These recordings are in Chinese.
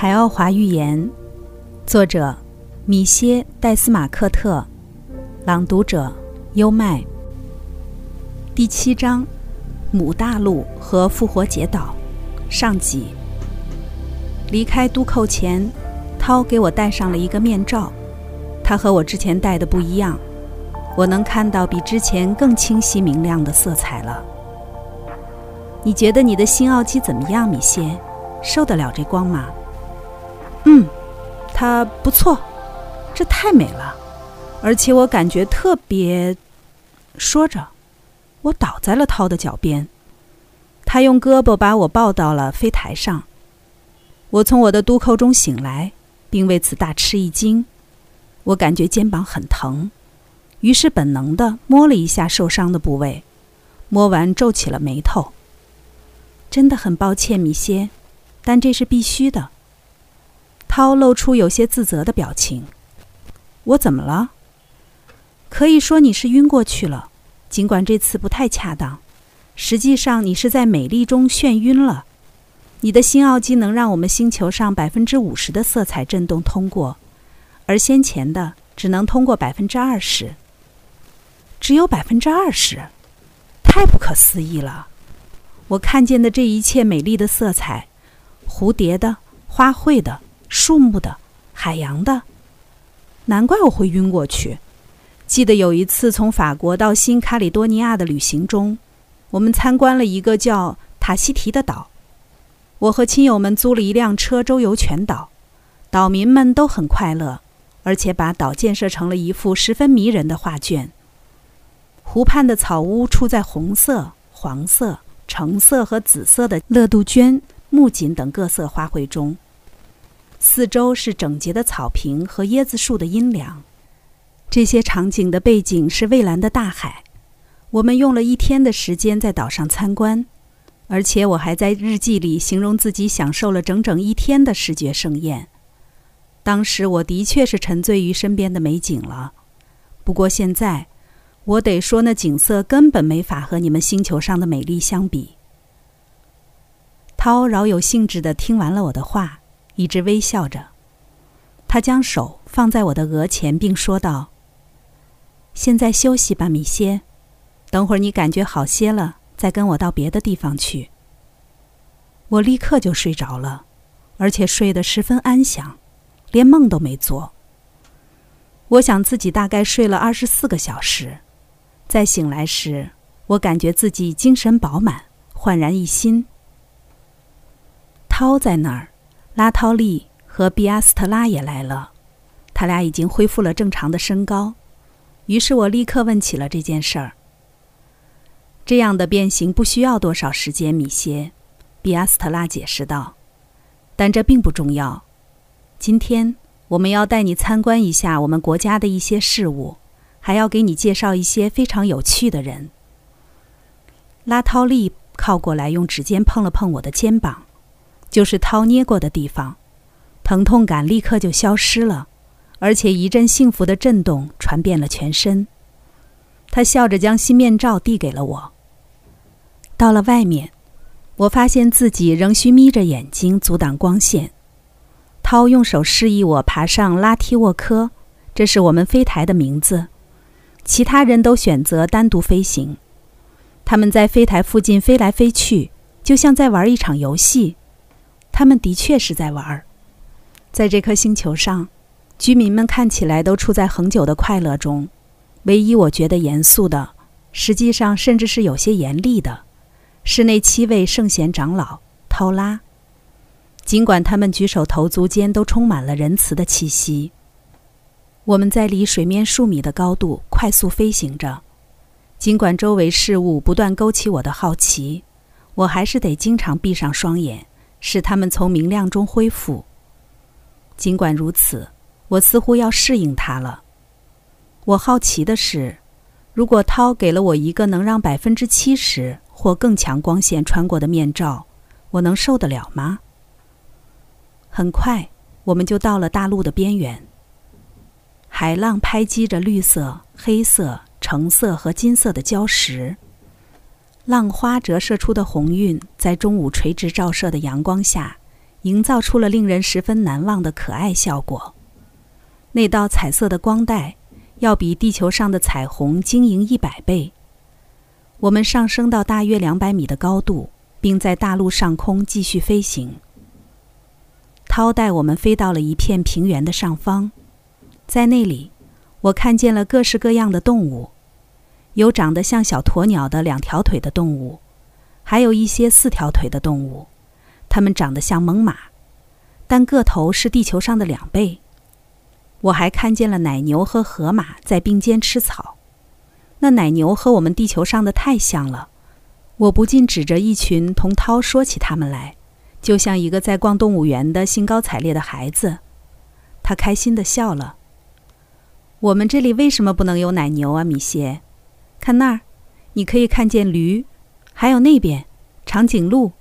海奥华寓言，作者米歇·戴斯马克特，朗读者优麦。第七章：母大陆和复活节岛，上集。离开都寇前，涛给我戴上了一个面罩，它和我之前戴的不一样，我能看到比之前更清晰明亮的色彩了。你觉得你的新奥基怎么样，米歇？受得了这光吗？嗯，它不错，这太美了，而且我感觉特别。说着，我倒在了涛的脚边，他用胳膊把我抱到了飞台上。我从我的都扣中醒来，并为此大吃一惊。我感觉肩膀很疼，于是本能的摸了一下受伤的部位，摸完皱起了眉头。真的很抱歉，米歇，但这是必须的。涛露出有些自责的表情。我怎么了？可以说你是晕过去了，尽管这次不太恰当。实际上，你是在美丽中眩晕了。你的新奥机能让我们星球上百分之五十的色彩振动通过，而先前的只能通过百分之二十。只有百分之二十，太不可思议了！我看见的这一切美丽的色彩，蝴蝶的、花卉的、树木的、海洋的，难怪我会晕过去。记得有一次从法国到新卡里多尼亚的旅行中，我们参观了一个叫塔希提的岛。我和亲友们租了一辆车周游全岛，岛民们都很快乐，而且把岛建设成了一幅十分迷人的画卷。湖畔的草屋出在红色、黄色。橙色和紫色的乐杜鹃、木槿等各色花卉中，四周是整洁的草坪和椰子树的阴凉。这些场景的背景是蔚蓝的大海。我们用了一天的时间在岛上参观，而且我还在日记里形容自己享受了整整一天的视觉盛宴。当时我的确是沉醉于身边的美景了，不过现在。我得说，那景色根本没法和你们星球上的美丽相比。涛饶有兴致地听完了我的话，一直微笑着。他将手放在我的额前，并说道：“现在休息吧，米歇。等会儿你感觉好些了，再跟我到别的地方去。”我立刻就睡着了，而且睡得十分安详，连梦都没做。我想自己大概睡了二十四个小时。在醒来时，我感觉自己精神饱满，焕然一新。涛在那儿，拉涛利和比阿斯特拉也来了，他俩已经恢复了正常的身高。于是我立刻问起了这件事儿。这样的变形不需要多少时间，米歇，比阿斯特拉解释道。但这并不重要。今天我们要带你参观一下我们国家的一些事物。还要给你介绍一些非常有趣的人。拉涛利靠过来，用指尖碰了碰我的肩膀，就是涛捏过的地方，疼痛感立刻就消失了，而且一阵幸福的震动传遍了全身。他笑着将新面罩递给了我。到了外面，我发现自己仍需眯着眼睛阻挡光线。涛用手示意我爬上拉提沃科，这是我们飞台的名字。其他人都选择单独飞行，他们在飞台附近飞来飞去，就像在玩一场游戏。他们的确是在玩儿。在这颗星球上，居民们看起来都处在恒久的快乐中。唯一我觉得严肃的，实际上甚至是有些严厉的，是那七位圣贤长老涛拉。尽管他们举手投足间都充满了仁慈的气息。我们在离水面数米的高度快速飞行着，尽管周围事物不断勾起我的好奇，我还是得经常闭上双眼，使它们从明亮中恢复。尽管如此，我似乎要适应它了。我好奇的是，如果涛给了我一个能让百分之七十或更强光线穿过的面罩，我能受得了吗？很快，我们就到了大陆的边缘。海浪拍击着绿色、黑色、橙色和金色的礁石，浪花折射出的红晕，在中午垂直照射的阳光下，营造出了令人十分难忘的可爱效果。那道彩色的光带，要比地球上的彩虹晶莹一百倍。我们上升到大约两百米的高度，并在大陆上空继续飞行。涛带我们飞到了一片平原的上方，在那里，我看见了各式各样的动物，有长得像小鸵鸟的两条腿的动物，还有一些四条腿的动物，它们长得像猛犸，但个头是地球上的两倍。我还看见了奶牛和河马在并肩吃草，那奶牛和我们地球上的太像了，我不禁指着一群同涛说起他们来。就像一个在逛动物园的兴高采烈的孩子，他开心地笑了。我们这里为什么不能有奶牛啊，米歇？看那儿，你可以看见驴，还有那边长颈鹿。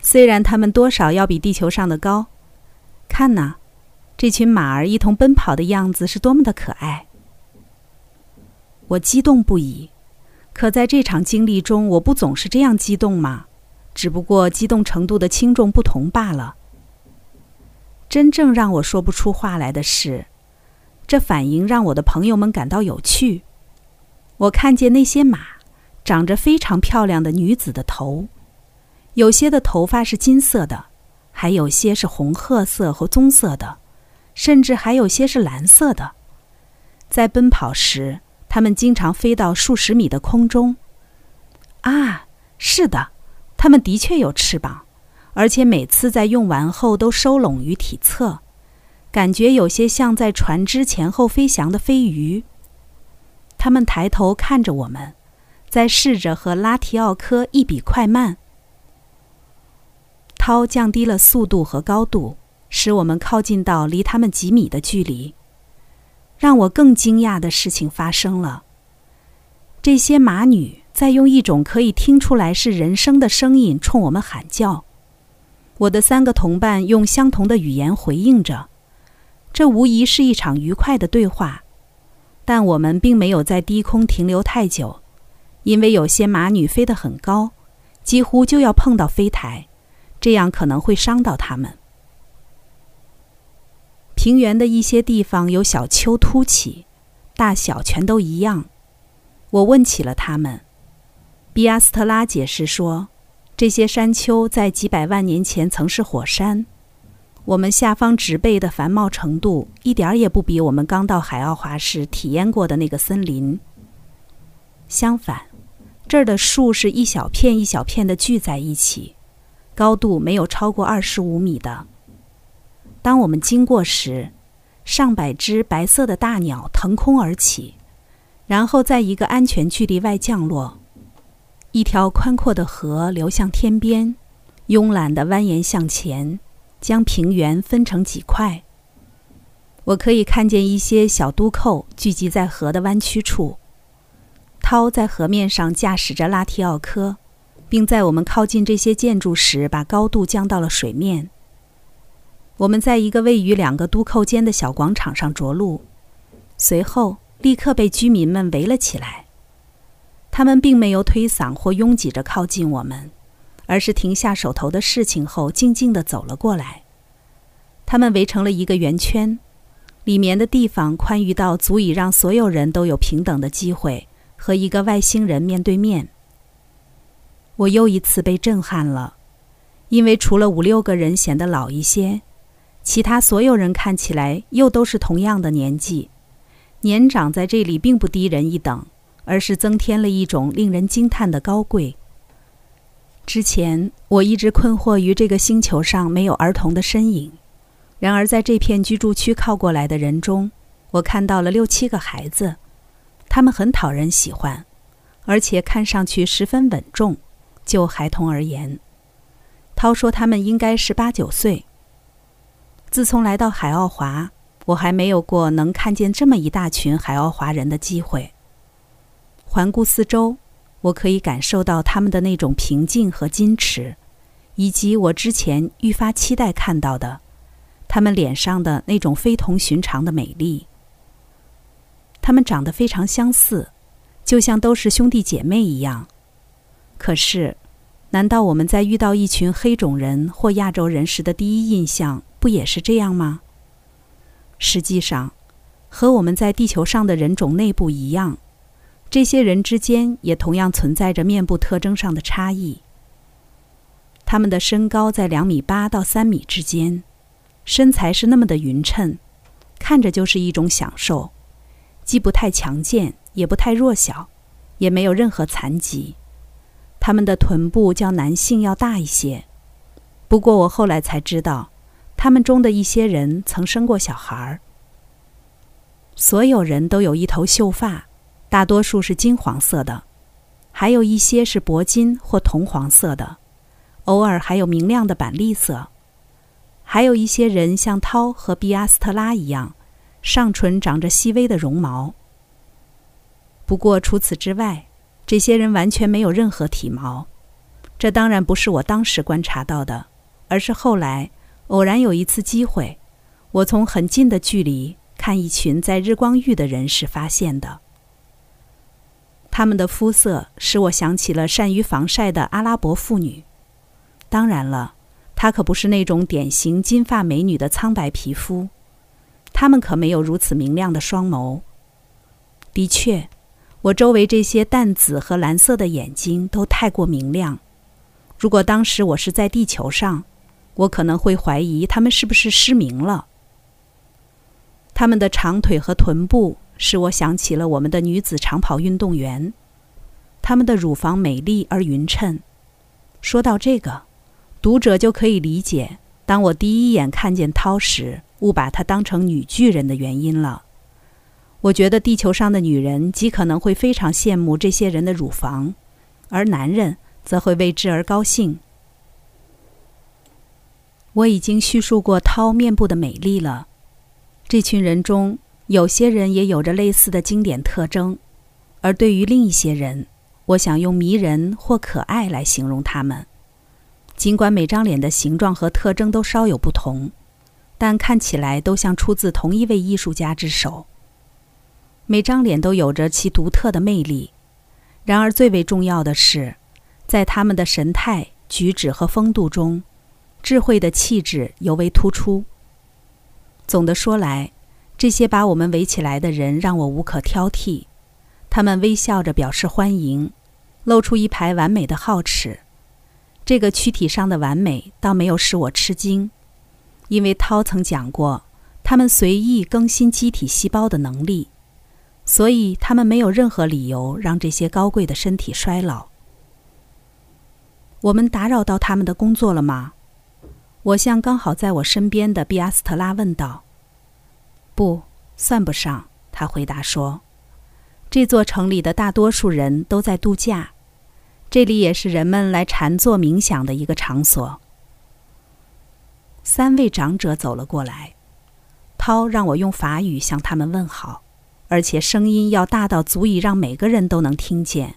虽然它们多少要比地球上的高，看呐，这群马儿一同奔跑的样子是多么的可爱。我激动不已，可在这场经历中，我不总是这样激动吗？只不过激动程度的轻重不同罢了。真正让我说不出话来的是，这反应让我的朋友们感到有趣。我看见那些马长着非常漂亮的女子的头，有些的头发是金色的，还有些是红褐色和棕色的，甚至还有些是蓝色的。在奔跑时，它们经常飞到数十米的空中。啊，是的。它们的确有翅膀，而且每次在用完后都收拢于体侧，感觉有些像在船只前后飞翔的飞鱼。他们抬头看着我们，在试着和拉提奥科一比快慢。涛降低了速度和高度，使我们靠近到离他们几米的距离。让我更惊讶的事情发生了，这些马女。在用一种可以听出来是人声的声音冲我们喊叫，我的三个同伴用相同的语言回应着，这无疑是一场愉快的对话。但我们并没有在低空停留太久，因为有些马女飞得很高，几乎就要碰到飞台，这样可能会伤到它们。平原的一些地方有小丘凸起，大小全都一样。我问起了他们。比阿斯特拉解释说，这些山丘在几百万年前曾是火山。我们下方植被的繁茂程度一点儿也不比我们刚到海奥华时体验过的那个森林。相反，这儿的树是一小片一小片的聚在一起，高度没有超过二十五米的。当我们经过时，上百只白色的大鸟腾空而起，然后在一个安全距离外降落。一条宽阔的河流向天边，慵懒地蜿蜒向前，将平原分成几块。我可以看见一些小都扣聚集在河的弯曲处。涛在河面上驾驶着拉提奥科，并在我们靠近这些建筑时把高度降到了水面。我们在一个位于两个都扣间的小广场上着陆，随后立刻被居民们围了起来。他们并没有推搡或拥挤着靠近我们，而是停下手头的事情后，静静地走了过来。他们围成了一个圆圈，里面的地方宽裕到足以让所有人都有平等的机会和一个外星人面对面。我又一次被震撼了，因为除了五六个人显得老一些，其他所有人看起来又都是同样的年纪。年长在这里并不低人一等。而是增添了一种令人惊叹的高贵。之前我一直困惑于这个星球上没有儿童的身影，然而在这片居住区靠过来的人中，我看到了六七个孩子，他们很讨人喜欢，而且看上去十分稳重。就孩童而言，涛说他们应该是八九岁。自从来到海奥华，我还没有过能看见这么一大群海奥华人的机会。环顾四周，我可以感受到他们的那种平静和矜持，以及我之前愈发期待看到的，他们脸上的那种非同寻常的美丽。他们长得非常相似，就像都是兄弟姐妹一样。可是，难道我们在遇到一群黑种人或亚洲人时的第一印象不也是这样吗？实际上，和我们在地球上的人种内部一样，这些人之间也同样存在着面部特征上的差异。他们的身高在两米八到三米之间，身材是那么的匀称，看着就是一种享受，既不太强健，也不太弱小，也没有任何残疾。他们的臀部较男性要大一些，不过我后来才知道，他们中的一些人曾生过小孩儿。所有人都有一头秀发，大多数是金黄色的，还有一些是铂金或铜黄色的。偶尔还有明亮的板栗色，还有一些人像涛和毕阿斯特拉一样，上唇长着细微的绒毛。不过除此之外，这些人完全没有任何体毛。这当然不是我当时观察到的，而是后来偶然有一次机会，我从很近的距离看一群在日光浴的人时发现的。他们的肤色使我想起了善于防晒的阿拉伯妇女。当然了，她可不是那种典型金发美女的苍白皮肤，她们可没有如此明亮的双眸。的确，我周围这些淡紫和蓝色的眼睛都太过明亮。如果当时我是在地球上，我可能会怀疑她们是不是失明了。她们的长腿和臀部使我想起了我们的女子长跑运动员，她们的乳房美丽而匀称。说到这个。读者就可以理解，当我第一眼看见涛时，误把她当成女巨人的原因了。我觉得地球上的女人极可能会非常羡慕这些人的乳房，而男人则会为之而高兴。我已经叙述过涛面部的美丽了。这群人中有些人也有着类似的经典特征，而对于另一些人，我想用迷人或可爱来形容他们。尽管每张脸的形状和特征都稍有不同，但看起来都像出自同一位艺术家之手。每张脸都有着其独特的魅力。然而，最为重要的是，在他们的神态、举止和风度中，智慧的气质尤为突出。总的说来，这些把我们围起来的人让我无可挑剔。他们微笑着表示欢迎，露出一排完美的皓齿。这个躯体上的完美倒没有使我吃惊，因为涛曾讲过，他们随意更新机体细胞的能力，所以他们没有任何理由让这些高贵的身体衰老。我们打扰到他们的工作了吗？我向刚好在我身边的毕阿斯特拉问道。不算不上，他回答说，这座城里的大多数人都在度假。这里也是人们来禅坐冥想的一个场所。三位长者走了过来，涛让我用法语向他们问好，而且声音要大到足以让每个人都能听见。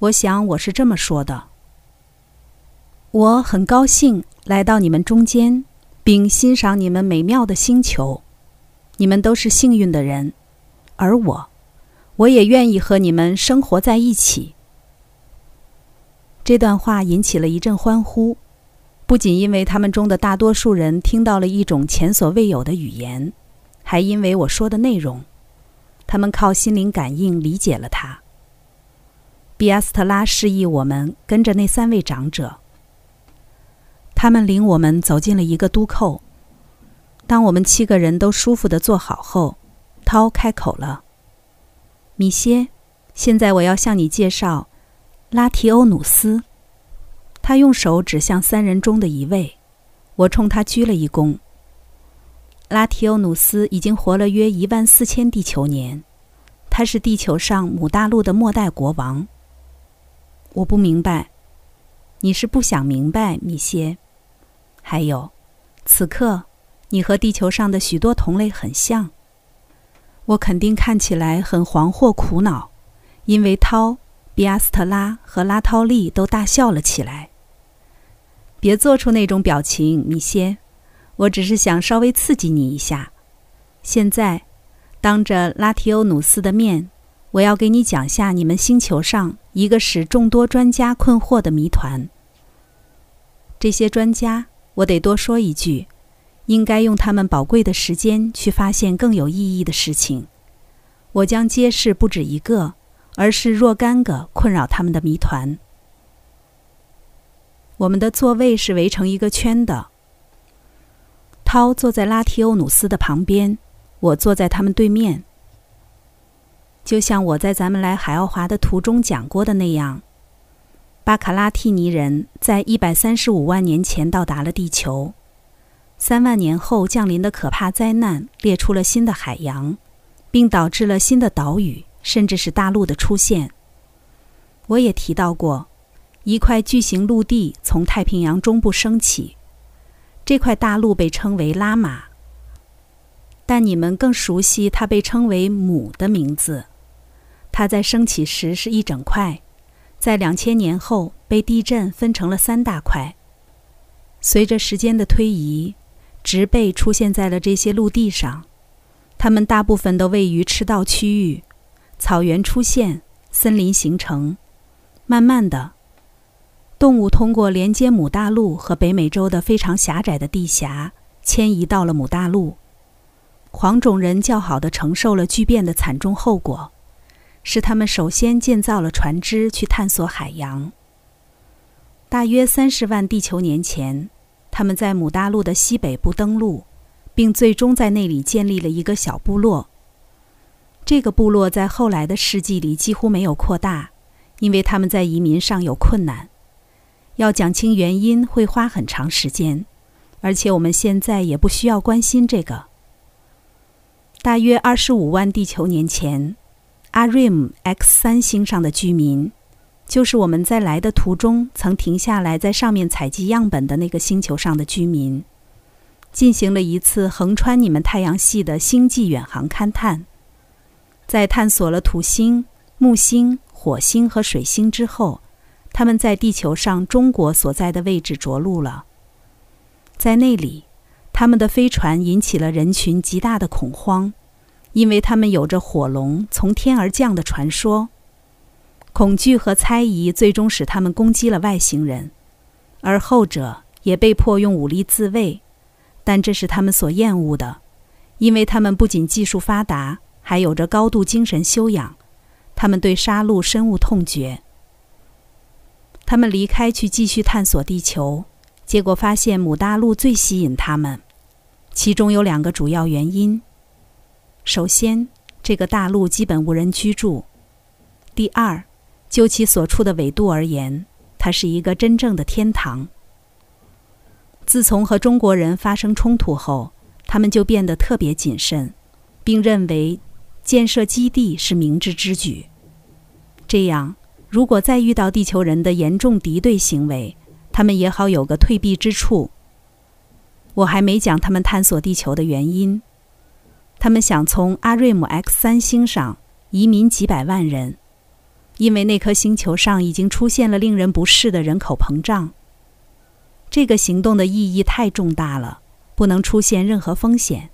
我想我是这么说的：“我很高兴来到你们中间，并欣赏你们美妙的星球。你们都是幸运的人，而我，我也愿意和你们生活在一起。”这段话引起了一阵欢呼，不仅因为他们中的大多数人听到了一种前所未有的语言，还因为我说的内容。他们靠心灵感应理解了它。比阿斯特拉示意我们跟着那三位长者。他们领我们走进了一个都扣。当我们七个人都舒服地坐好后，涛开口了：“米歇，现在我要向你介绍。”拉提欧努斯，他用手指向三人中的一位，我冲他鞠了一躬。拉提欧努斯已经活了约一万四千地球年，他是地球上母大陆的末代国王。我不明白，你是不想明白，米歇？还有，此刻你和地球上的许多同类很像。我肯定看起来很惶惑苦恼，因为涛。比阿斯特拉和拉涛利都大笑了起来。别做出那种表情，米歇，我只是想稍微刺激你一下。现在，当着拉提欧努斯的面，我要给你讲下你们星球上一个使众多专家困惑的谜团。这些专家，我得多说一句，应该用他们宝贵的时间去发现更有意义的事情。我将揭示不止一个，而是若干个困扰他们的谜团。我们的座位是围成一个圈的。涛坐在拉提欧努斯的旁边，我坐在他们对面。就像我在咱们来海奥华的途中讲过的那样，巴卡拉蒂尼人在一百三十五万年前到达了地球，三万年后降临的可怕灾难裂出了新的海洋，并导致了新的岛屿，甚至是大陆的出现。我也提到过，一块巨型陆地从太平洋中部升起，这块大陆被称为拉玛，但你们更熟悉它被称为母的名字。它在升起时是一整块，在两千年后被地震分成了三大块。随着时间的推移，植被出现在了这些陆地上，它们大部分都位于赤道区域，草原出现，森林形成。慢慢的，动物通过连接母大陆和北美洲的非常狭窄的地峡，迁移到了母大陆。黄种人较好的承受了巨变的惨重后果。是他们首先建造了船只去探索海洋。大约三十万地球年前，他们在母大陆的西北部登陆，并最终在那里建立了一个小部落。这个部落在后来的世纪里几乎没有扩大，因为他们在移民上有困难。要讲清原因会花很长时间，而且我们现在也不需要关心这个。大约二十五万地球年前。阿瑞姆 X 三星上的居民，就是我们在来的途中曾停下来在上面采集样本的那个星球上的居民，进行了一次横穿你们太阳系的星际远航勘探。在探索了土星、木星、火星和水星之后，他们在地球上中国所在的位置着陆了。在那里，他们的飞船引起了人群极大的恐慌。因为他们有着火龙从天而降的传说，恐惧和猜疑最终使他们攻击了外星人，而后者也被迫用武力自卫，但这是他们所厌恶的，因为他们不仅技术发达，还有着高度精神修养，他们对杀戮深恶痛绝。他们离开去继续探索地球，结果发现母大陆最吸引他们，其中有两个主要原因。首先，这个大陆基本无人居住；第二，就其所处的纬度而言，它是一个真正的天堂。自从和中国人发生冲突后，他们就变得特别谨慎，并认为建设基地是明智之举。这样，如果再遇到地球人的严重敌对行为，他们也好有个退避之处。我还没讲他们探索地球的原因。他们想从阿瑞姆 X 三星上移民几百万人，因为那颗星球上已经出现了令人不适的人口膨胀。这个行动的意义太重大了，不能出现任何风险。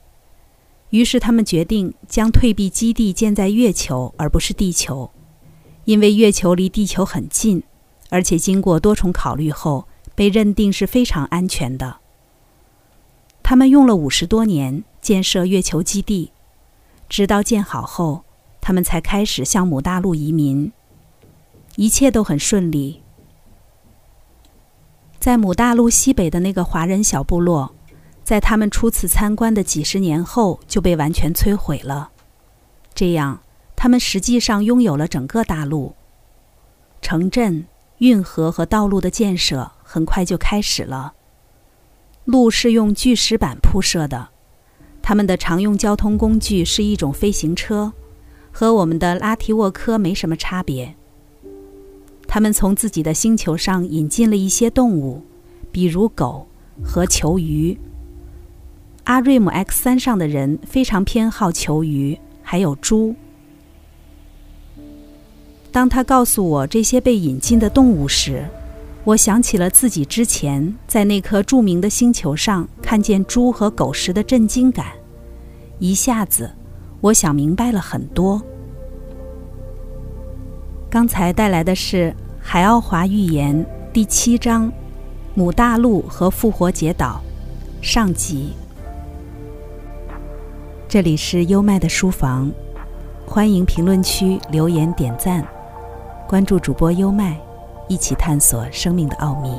于是他们决定将退避基地建在月球，而不是地球，因为月球离地球很近，而且经过多重考虑后被认定是非常安全的。他们用了五十多年。建设月球基地，直到建好后，他们才开始向母大陆移民。一切都很顺利。在母大陆西北的那个华人小部落，在他们初次参观的几十年后就被完全摧毁了。这样，他们实际上拥有了整个大陆。城镇、运河和道路的建设很快就开始了。路是用巨石板铺设的。他们的常用交通工具是一种飞行车，和我们的拉提沃科没什么差别。他们从自己的星球上引进了一些动物，比如狗和球鱼。阿瑞姆 X 三上的人非常偏好球鱼，还有猪。当他告诉我这些被引进的动物时，我想起了自己之前在那颗著名的星球上看见猪和狗时的震惊感。一下子，我想明白了很多。刚才带来的是《海奥华预言》第七章《母大陆和复活节岛》上集。这里是优麦的书房，欢迎评论区留言点赞，关注主播优麦，一起探索生命的奥秘。